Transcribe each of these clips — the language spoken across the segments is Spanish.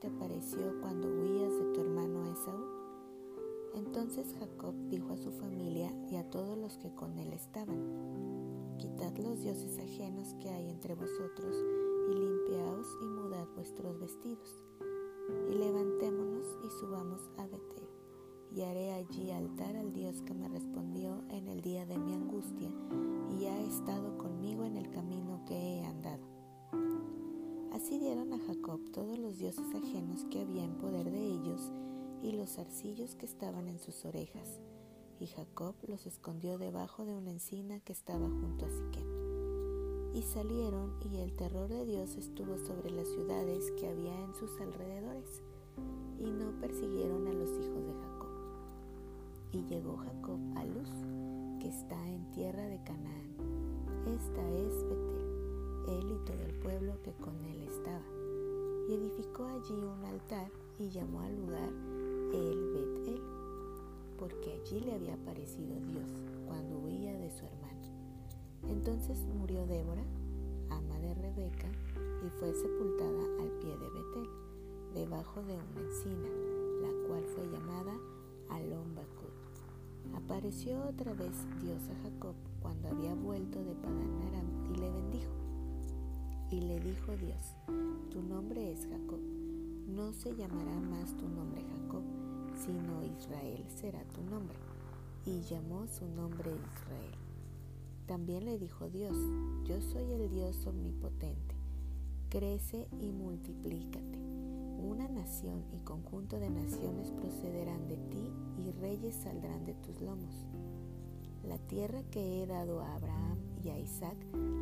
te apareció cuando huías de tu hermano Esaú. Entonces Jacob dijo a su familia y a todos los que con él estaban, Quitad los dioses ajenos que hay entre vosotros, y limpiaos y mudad vuestros vestidos, y levantémonos y subamos a Betel, y haré allí altar al Dios que me respondió en el día de mi angustia, y ha estado conmigo en el camino que he andado. Así dieron a Jacob todos los dioses ajenos que había en poder de ellos, y los arcillos que estaban en sus orejas, y Jacob los escondió debajo de una encina que estaba junto a Siquem. Y salieron, y el terror de Dios estuvo sobre las ciudades que había en sus alrededores, y no persiguieron a los hijos de Jacob. Y llegó Jacob a Luz, que está en tierra de Canaán. Esta es Betel, él y todo el pueblo que con él estaba. Y edificó allí un altar y llamó al lugar el Betel, porque allí le había aparecido Dios cuando huía de su hermano. Entonces murió Débora, ama de Rebeca, y fue sepultada al pie de Betel, debajo de una encina, la cual fue llamada Alon Apareció otra vez Dios a Jacob cuando había vuelto de Padán Aram y le bendijo. Y le dijo Dios, tu nombre es Jacob, no se llamará más tu nombre Jacob, sino Israel será tu nombre. Y llamó su nombre Israel. También le dijo Dios, yo soy el Dios omnipotente, crece y multiplícate. Una nación y conjunto de naciones procederán de ti y reyes saldrán de tus lomos. La tierra que he dado a Abraham y a Isaac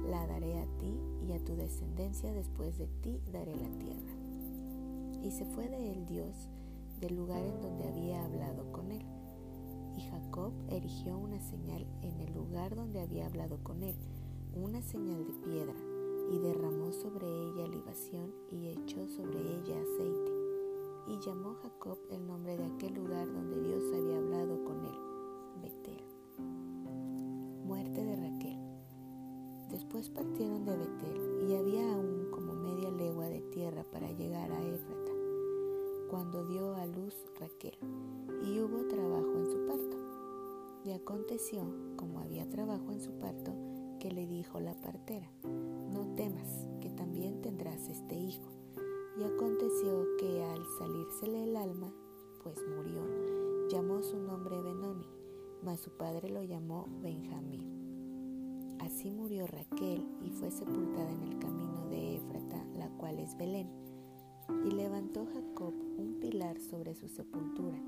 la daré a ti y a tu descendencia después de ti daré la tierra. Y se fue de él Dios del lugar en donde había hablado con él. Y Jacob erigió una señal en el lugar donde había hablado con él, una señal de piedra, y derramó sobre ella libación y echó sobre ella aceite. Y llamó Jacob el nombre de aquel lugar donde Dios había hablado con él, Después partieron de Betel y había aún como media legua de tierra para llegar a Éfrata cuando dio a luz Raquel, y hubo trabajo en su parto. Y aconteció, como había trabajo en su parto, que le dijo la partera, no temas, que también tendrás este hijo. Y aconteció que al salírsele el alma, pues murió, llamó su nombre Benoni, mas su padre lo llamó Benjamín. Así murió Raquel y fue sepultada en el camino de Éfrata, la cual es Belén y levantó Jacob un pilar sobre su sepultura.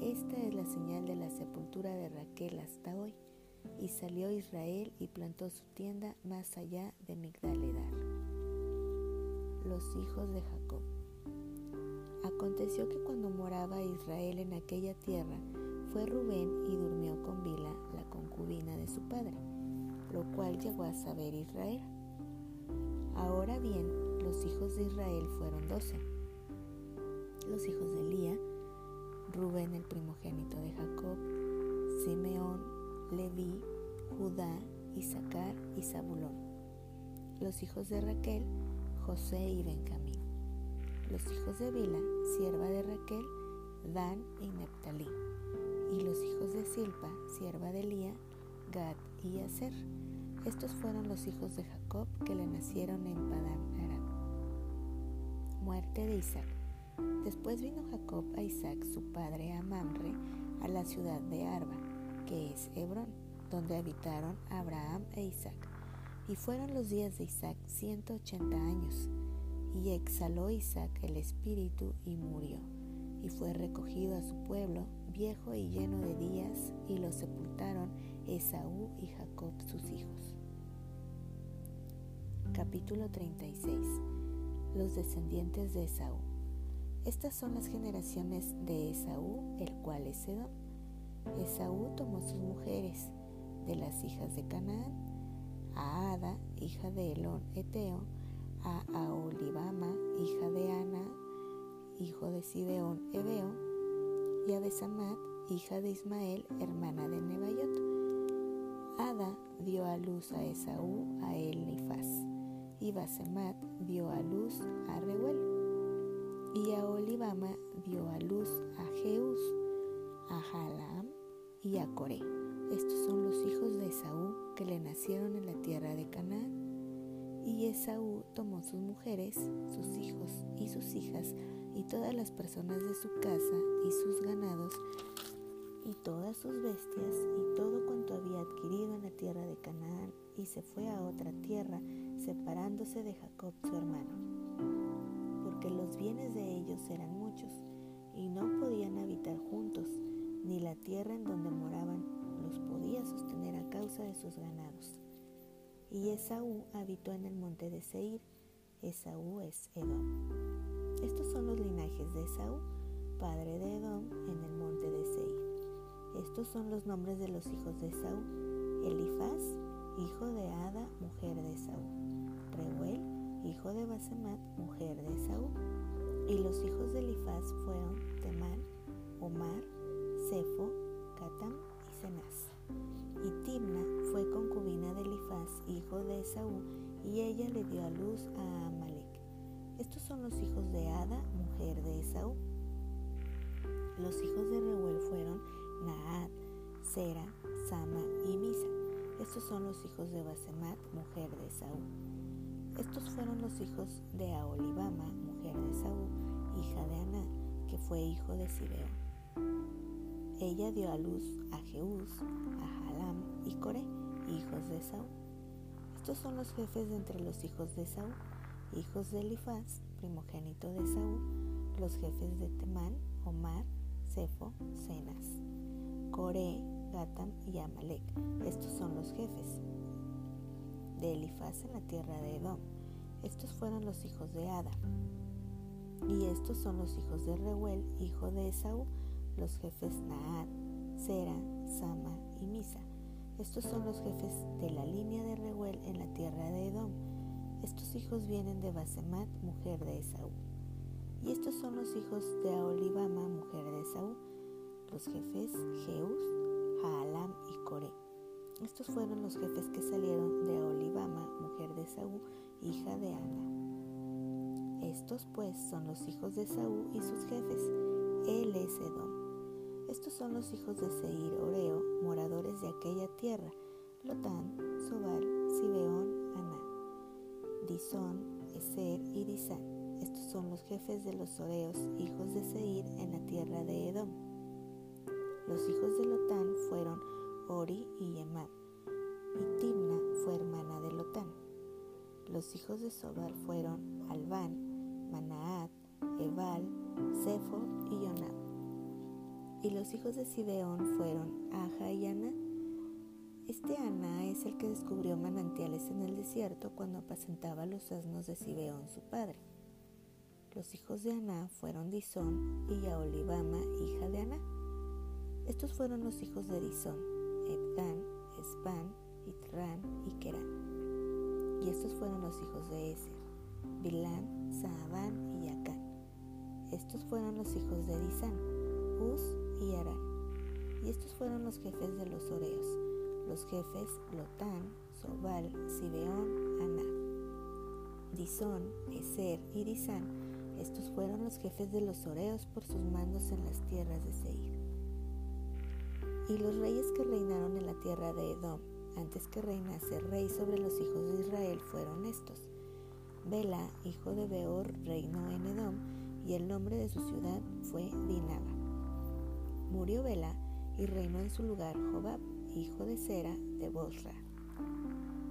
Esta es la señal de la sepultura de Raquel hasta hoy. Y salió Israel y plantó su tienda más allá de Migdaledar. Los hijos de Jacob. Aconteció que cuando moraba Israel en aquella tierra, fue Rubén y durmió con Bila, la concubina de su padre, lo cual llegó a saber Israel. Ahora bien, los hijos de Israel fueron doce. Los hijos de Lía, Rubén el primogénito de Jacob, Simeón, Leví, Judá, Isaacar y Zabulón. Los hijos de Raquel, José y Benjamín. Los hijos de Bila, sierva de Raquel, Dan y Neptalí. Y los hijos de Silpa, sierva de Lía, Gad y Aser. Estos fueron los hijos de Jacob que le nacieron en Padán Aram. Muerte de Isaac. Después vino Jacob a Isaac, su padre, a Mamre, a la ciudad de Arba, que es Hebrón, donde habitaron Abraham e Isaac. Y fueron los días de Isaac ciento ochenta años. Y exhaló Isaac el espíritu y murió. Y fue recogido a su pueblo, viejo y lleno de días, y lo sepultaron Esaú y Jacob sus hijos. Capítulo 36 Los descendientes de Esaú Estas son las generaciones de Esaú, el cual es Edom. Esaú tomó sus mujeres de las hijas de Canaán, a Ada, hija de Elón Eteo, a Aolibama, hija de Ana, hijo de Sibeón Ebeo, y a Besamat, hija de Ismael, hermana de Nebayot. Ada dio a luz a Esaú, a Elifaz, y Basemat dio a luz a Reuel, y a Olibama dio a luz a Jeús, a Jalam y a Coré. Estos son los hijos de Esaú que le nacieron en la tierra de Canaán. Y Esaú tomó sus mujeres, sus hijos y sus hijas, y todas las personas de su casa y sus ganados, y todas sus bestias, y todo cuanto había adquirido en la tierra de Canaán, y se fue a otra tierra, separándose de Jacob su hermano. Porque los bienes de ellos eran muchos, y no podían habitar juntos, ni la tierra en donde moraban los podía sostener a causa de sus ganados. Y Esaú habitó en el monte de Seir. Esaú es Edom. Estos son los linajes de Esaú, padre de Edom, en el monte de Seir. Estos son los nombres de los hijos de Esaú. Elifaz, hijo de Ada, mujer de Esaú. Reuel, hijo de Basemat, mujer de Esaú. Y los hijos de Elifaz fueron Temán, Omar, Cefo, Catam y Cenaz. Y Timna fue concubina de Elifaz, hijo de Esaú, y ella le dio a luz a Amalek. Estos son los hijos de Ada, mujer de Esaú. Los hijos de Reuel fueron Naad, Sera, Sama y Misa. Estos son los hijos de Basemat, mujer de Esaú. Estos fueron los hijos de Aolibama, mujer de Esaú, hija de Aná, que fue hijo de Sibeón. Ella dio a luz a Jeús, a Jalam y Coré, hijos de Saúl. Estos son los jefes de entre los hijos de Saúl, hijos de Elifaz, primogénito de Saúl, los jefes de Temán, Omar, Cefo, Cenas, Coré, Gatam y Amalek. Estos son los jefes de Elifaz en la tierra de Edom. Estos fueron los hijos de Ada. Y estos son los hijos de Reuel, hijo de Esaú, los jefes Naad, Sera, Sama y Misa. Estos son los jefes de la línea de Reuel en la tierra de Edom. Estos hijos vienen de Basemat, mujer de Esaú. Y estos son los hijos de Aolibama, mujer de Esaú, los jefes Jeús, Haalam y Coré. Estos fueron los jefes que salieron de Aolibama, mujer de Esaú, hija de Ana. Estos pues son los hijos de Esaú y sus jefes. Él es Edom. Estos son los hijos de Seir, Oreo, moradores de aquella tierra, Lotán, Sobal, Sibeón, Aná, Disón, Eser y Disán. Estos son los jefes de los Oreos, hijos de Seir, en la tierra de Edom. Los hijos de Lotán fueron Ori y Yemab, y Timna fue hermana de Lotán. Los hijos de Sobal fueron Albán, Manaat, Ebal, Sefo y Yonab. Y los hijos de Sibeón fueron Aja y Ana. Este Ana es el que descubrió manantiales en el desierto cuando apacentaba los asnos de Sibeón, su padre. Los hijos de Aná fueron Disón y Aolibama, hija de Aná. Estos fueron los hijos de Disón, Edgan, Esban, Itran y Kerán. Y estos fueron los hijos de Eser, Bilán, Saabán y Acán. Estos fueron los hijos de Disán, Uz y Arán. Y estos fueron los jefes de los Oreos, los jefes Lotán, Sobal, Sibeón, Aná. Disón, Eser y Disán, estos fueron los jefes de los Oreos por sus mandos en las tierras de Seir. Y los reyes que reinaron en la tierra de Edom, antes que reinase rey sobre los hijos de Israel, fueron estos. Bela, hijo de Beor, reinó en Edom, y el nombre de su ciudad fue Dinaba. Murió Bela y reinó en su lugar Jobab, hijo de Sera de Bosra.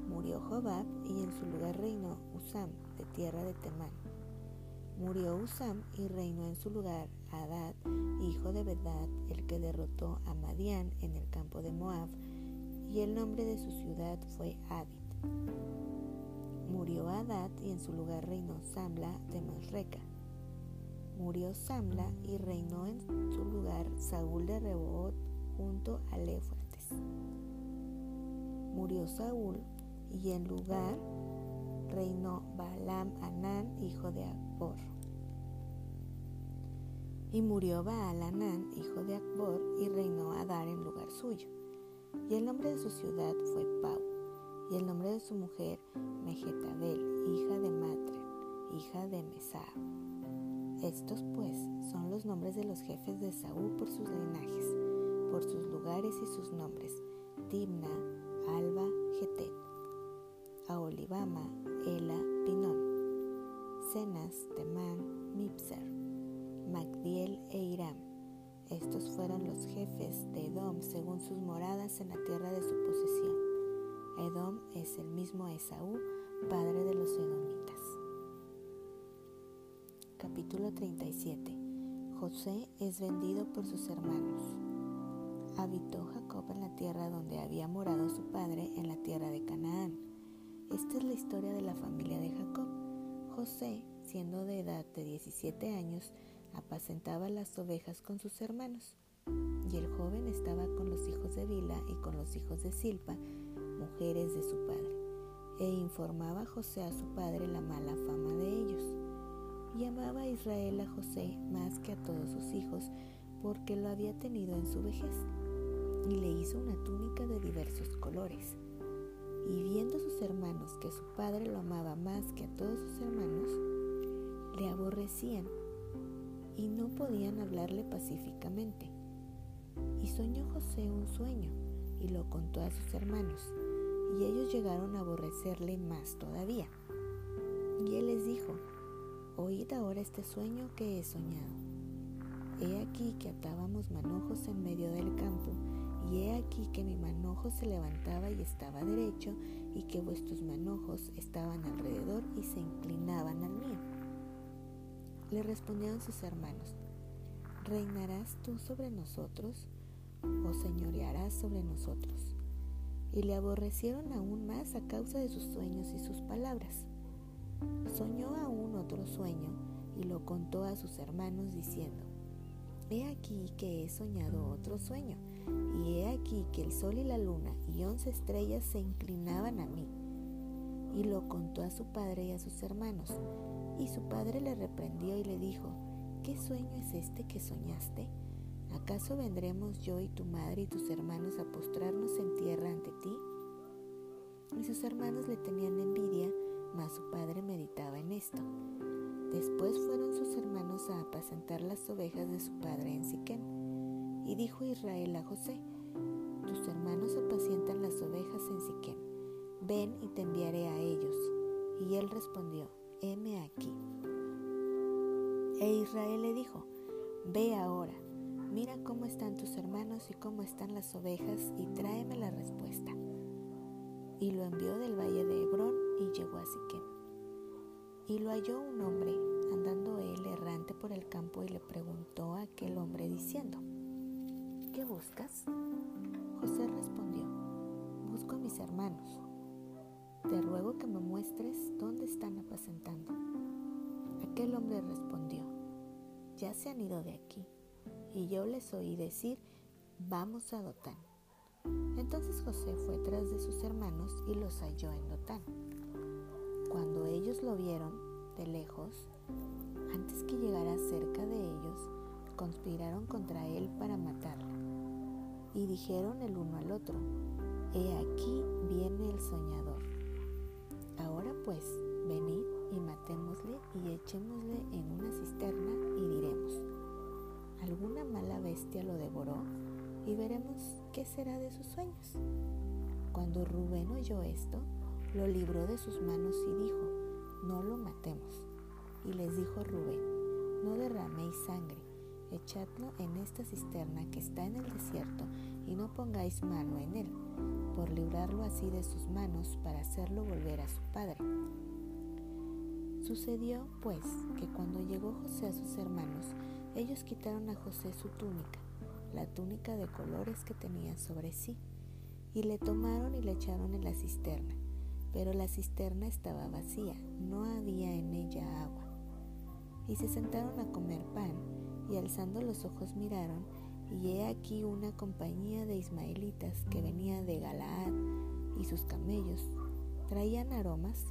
Murió Jobab y en su lugar reinó Usam, de tierra de Temán. Murió Usam y reinó en su lugar Adad, hijo de Bedad, el que derrotó a Madián en el campo de Moab, y el nombre de su ciudad fue Adit. Murió Adad y en su lugar reinó Samla de Masreca murió Samla y reinó en su lugar Saúl de Reboot junto a Éufrates. Murió Saúl y en lugar reinó Balaam Anán, hijo de Akbor. Y murió Baal Anán, hijo de Akbor, y reinó Adar en lugar suyo. Y el nombre de su ciudad fue Pau. y el nombre de su mujer Mejetabel, hija de Matren, hija de Mesah. Estos pues son los nombres de los jefes de Saúl por sus linajes, por sus lugares y sus nombres, Timna, Alba, Getet, Aolibama, Ela, Pinón, Cenas, Temán, Mipser, Magdiel e Iram. Estos fueron los jefes de Edom según sus moradas en la tierra de su posesión. Edom es el mismo Esaú, padre de los edomitas. Capítulo 37 José es vendido por sus hermanos. Habitó Jacob en la tierra donde había morado su padre, en la tierra de Canaán. Esta es la historia de la familia de Jacob. José, siendo de edad de 17 años, apacentaba las ovejas con sus hermanos. Y el joven estaba con los hijos de Bila y con los hijos de Silpa, mujeres de su padre, e informaba José a su padre la mala fama de ellos. Y amaba a Israel a José más que a todos sus hijos, porque lo había tenido en su vejez, y le hizo una túnica de diversos colores. Y viendo sus hermanos que su padre lo amaba más que a todos sus hermanos, le aborrecían y no podían hablarle pacíficamente. Y soñó José un sueño y lo contó a sus hermanos, y ellos llegaron a aborrecerle más todavía. Y él les dijo, Oíd ahora este sueño que he soñado. He aquí que atábamos manojos en medio del campo, y he aquí que mi manojo se levantaba y estaba derecho, y que vuestros manojos estaban alrededor y se inclinaban al mío. Le respondieron sus hermanos, ¿reinarás tú sobre nosotros o señorearás sobre nosotros? Y le aborrecieron aún más a causa de sus sueños y sus palabras. Soñó aún otro sueño y lo contó a sus hermanos diciendo, He aquí que he soñado otro sueño, y he aquí que el sol y la luna y once estrellas se inclinaban a mí. Y lo contó a su padre y a sus hermanos, y su padre le reprendió y le dijo, ¿qué sueño es este que soñaste? ¿Acaso vendremos yo y tu madre y tus hermanos a postrarnos en tierra ante ti? Y sus hermanos le tenían envidia, mas su padre meditaba en esto. Después fueron sus hermanos a apacentar las ovejas de su padre en Siquén. Y dijo Israel a José, tus hermanos apacientan las ovejas en Siquén, ven y te enviaré a ellos. Y él respondió, Israel le dijo, ve ahora, mira cómo están tus hermanos y cómo están las ovejas y tráeme la respuesta. Y lo envió del valle de Hebrón y llegó a Siquem. Y lo halló un hombre, andando él errante por el campo y le preguntó a aquel hombre diciendo, ¿qué buscas? José respondió, busco a mis hermanos te ruego que me muestres dónde están apacentando. Aquel hombre respondió, ya se han ido de aquí, y yo les oí decir, vamos a Dotán. Entonces José fue tras de sus hermanos y los halló en Dotán. Cuando ellos lo vieron de lejos, antes que llegara cerca de ellos, conspiraron contra él para matarlo. Y dijeron el uno al otro, He aquí viene el soñador. Ahora pues, venid y matémosle y echémosle en una cisterna y diremos, alguna mala bestia lo devoró y veremos qué será de sus sueños. Cuando Rubén oyó esto, lo libró de sus manos y dijo, no lo matemos. Y les dijo Rubén, no derraméis sangre, echadlo en esta cisterna que está en el desierto y no pongáis mano en él por librarlo así de sus manos para hacerlo volver a su padre. Sucedió, pues, que cuando llegó José a sus hermanos, ellos quitaron a José su túnica, la túnica de colores que tenía sobre sí, y le tomaron y le echaron en la cisterna, pero la cisterna estaba vacía, no había en ella agua. Y se sentaron a comer pan, y alzando los ojos miraron, y he aquí una compañía de ismaelitas que venía de Galaad y sus camellos traían aromas,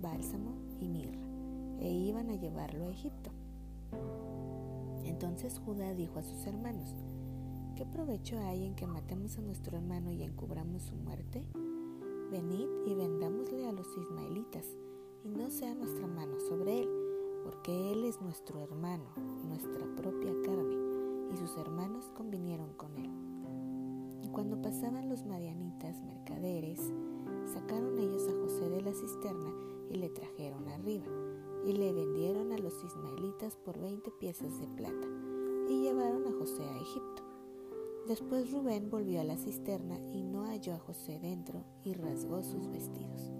bálsamo y mirra e iban a llevarlo a Egipto. Entonces Judá dijo a sus hermanos, ¿qué provecho hay en que matemos a nuestro hermano y encubramos su muerte? Venid y vended sea nuestra mano sobre él, porque él es nuestro hermano, nuestra propia carne, y sus hermanos convinieron con él. Y cuando pasaban los madianitas mercaderes, sacaron ellos a José de la cisterna y le trajeron arriba, y le vendieron a los ismaelitas por veinte piezas de plata, y llevaron a José a Egipto. Después Rubén volvió a la cisterna y no halló a José dentro y rasgó sus vestidos.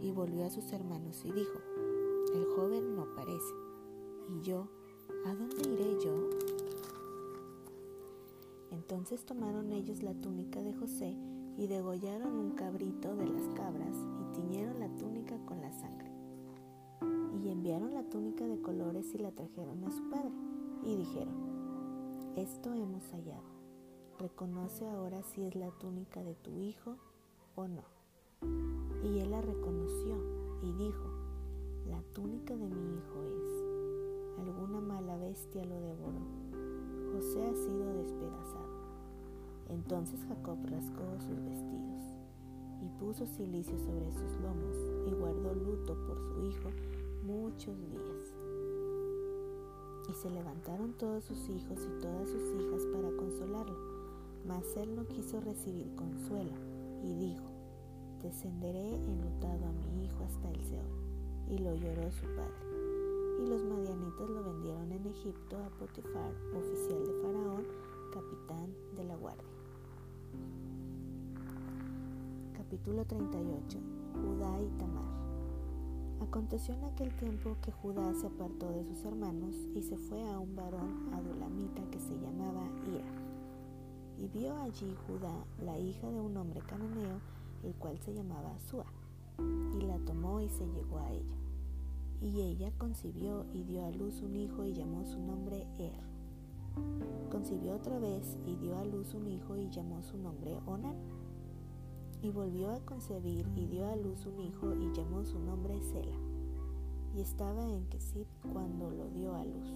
Y volvió a sus hermanos y dijo, el joven no parece. ¿Y yo? ¿A dónde iré yo? Entonces tomaron ellos la túnica de José y degollaron un cabrito de las cabras y tiñeron la túnica con la sangre. Y enviaron la túnica de colores y la trajeron a su padre y dijeron, esto hemos hallado reconoce ahora si es la túnica de tu hijo o no. Y él la reconoció y dijo, la túnica de mi hijo es. Alguna mala bestia lo devoró. José ha sido despedazado. Entonces Jacob rascó sus vestidos y puso silicio sobre sus lomos y guardó luto por su hijo muchos días. Y se levantaron todos sus hijos y todas sus hijas para consolarlo mas él no quiso recibir consuelo y dijo, descenderé enlutado a mi hijo hasta el Seol. Y lo lloró su padre. Y los madianitas lo vendieron en Egipto a Potifar, oficial de Faraón, capitán de la guardia. Capítulo 38. Judá y Tamar. Aconteció en aquel tiempo que Judá se apartó de sus hermanos y se fue a un varón adulamita que se llamaba Ira y vio allí Judá la hija de un hombre cananeo, el cual se llamaba Sua, y la tomó y se llegó a ella. Y ella concibió y dio a luz un hijo y llamó su nombre Er. Concibió otra vez y dio a luz un hijo y llamó su nombre Onan. Y volvió a concebir y dio a luz un hijo y llamó su nombre Sela. Y estaba en Kesit cuando lo dio a luz.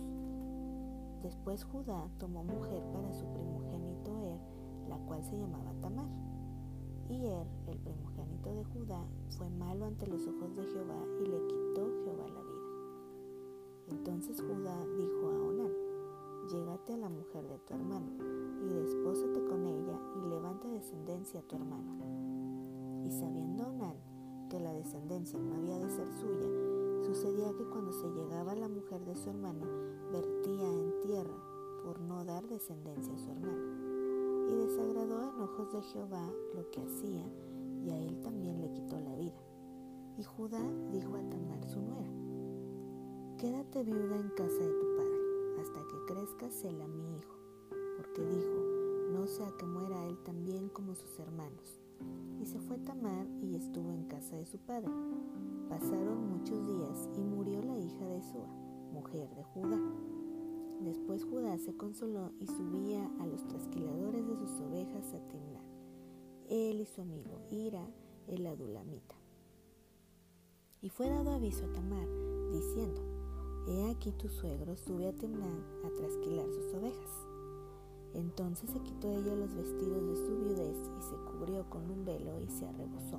Después Judá tomó mujer para su primogénito Er, la cual se llamaba Tamar. Y Er, el primogénito de Judá, fue malo ante los ojos de Jehová y le quitó Jehová la vida. Entonces Judá dijo a Onán, llégate a la mujer de tu hermano y despósate con ella y levanta descendencia a tu hermano. Sabiendo Onán que la descendencia no había de ser suya, sucedía que cuando se llegaba la mujer de su hermano, vertía en tierra por no dar descendencia a su hermano. Y desagradó en ojos de Jehová lo que hacía, y a él también le quitó la vida. Y Judá dijo a Tamar su nuera, Quédate viuda en casa de tu padre, hasta que crezca Sela mi hijo, porque dijo, no sea que muera él también como sus hermanos. Y se fue Tamar y estuvo en casa de su padre. Pasaron muchos días y murió la hija de Sua mujer de Judá. Después Judá se consoló y subía a los trasquiladores de sus ovejas a Timnán, él y su amigo Ira, el adulamita. Y fue dado aviso a Tamar, diciendo, He aquí tu suegro sube a Timnán a trasquilar sus ovejas. Entonces se quitó ella los vestidos de su viudez y se cubrió con un velo y se arrebozó,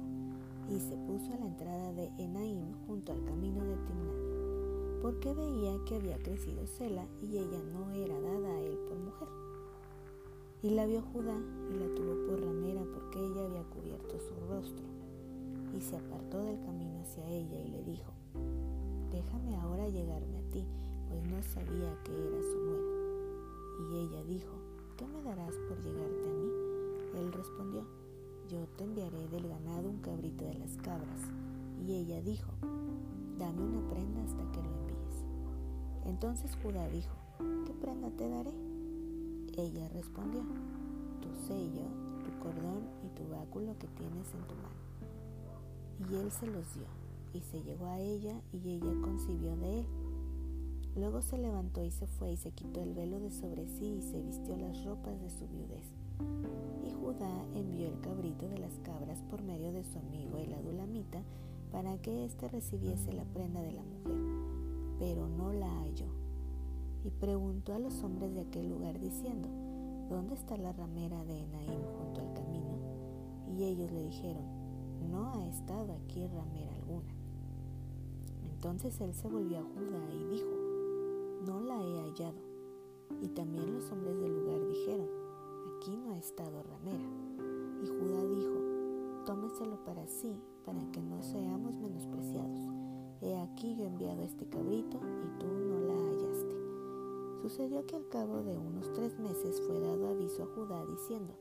y se puso a la entrada de Enaim junto al camino de Timnán porque veía que había crecido Sela y ella no era dada a él por mujer. Y la vio Judá y la tuvo por ramera porque ella había cubierto su rostro. Y se apartó del camino hacia ella y le dijo, déjame ahora llegarme a ti, pues no sabía que era su nuera. Y ella dijo, ¿qué me darás por llegarte a mí? Él respondió, yo te enviaré del ganado un cabrito de las cabras. Y ella dijo, dame una prenda hasta que lo entonces Judá dijo, ¿qué prenda te daré? Ella respondió, tu sello, tu cordón y tu báculo que tienes en tu mano. Y él se los dio, y se llegó a ella, y ella concibió de él. Luego se levantó y se fue y se quitó el velo de sobre sí y se vistió las ropas de su viudez. Y Judá envió el cabrito de las cabras por medio de su amigo el adulamita para que éste recibiese la prenda de la mujer pero no la halló. Y preguntó a los hombres de aquel lugar diciendo, ¿dónde está la ramera de Enaim junto al camino? Y ellos le dijeron, no ha estado aquí ramera alguna. Entonces él se volvió a Judá y dijo, no la he hallado. Y también los hombres del lugar dijeron, aquí no ha estado ramera. Y Judá dijo, tómeselo para sí, para que no seamos menospreciados. He aquí yo he enviado este cabrito y tú no la hallaste. Sucedió que al cabo de unos tres meses fue dado aviso a Judá diciendo,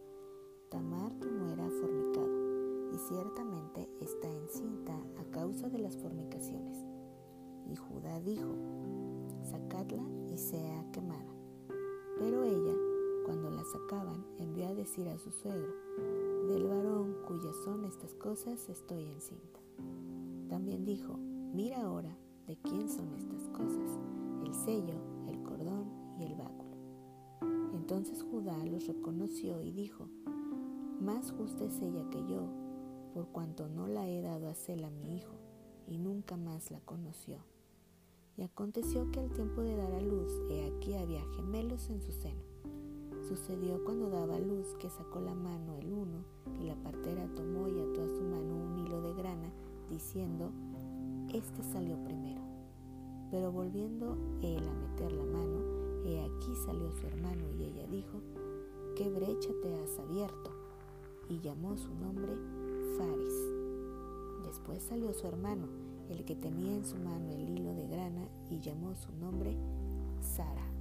Tamar tu nuera ha fornicado, y ciertamente está encinta a causa de las fornicaciones. Y Judá dijo, sacadla y sea quemada. Pero ella, cuando la sacaban, envió a decir a su suegro, del varón cuyas son estas cosas estoy encinta. También dijo, mira ahora de quién son estas cosas, el sello, el cordón y el báculo. Entonces Judá los reconoció y dijo, más justa es ella que yo, por cuanto no la he dado a Sela mi hijo, y nunca más la conoció. Y aconteció que al tiempo de dar a luz, he aquí había gemelos en su seno. Sucedió cuando daba luz que sacó la mano el uno, y la partera tomó y ató a su mano un hilo de grana, diciendo, Este salió primero. Pero volviendo él a meter la mano, he aquí salió su hermano, y ella dijo, ¿qué brecha te has abierto? Y llamó su nombre Faris. Después salió su hermano, el que tenía en su mano el hilo de grana, y llamó su nombre Sara.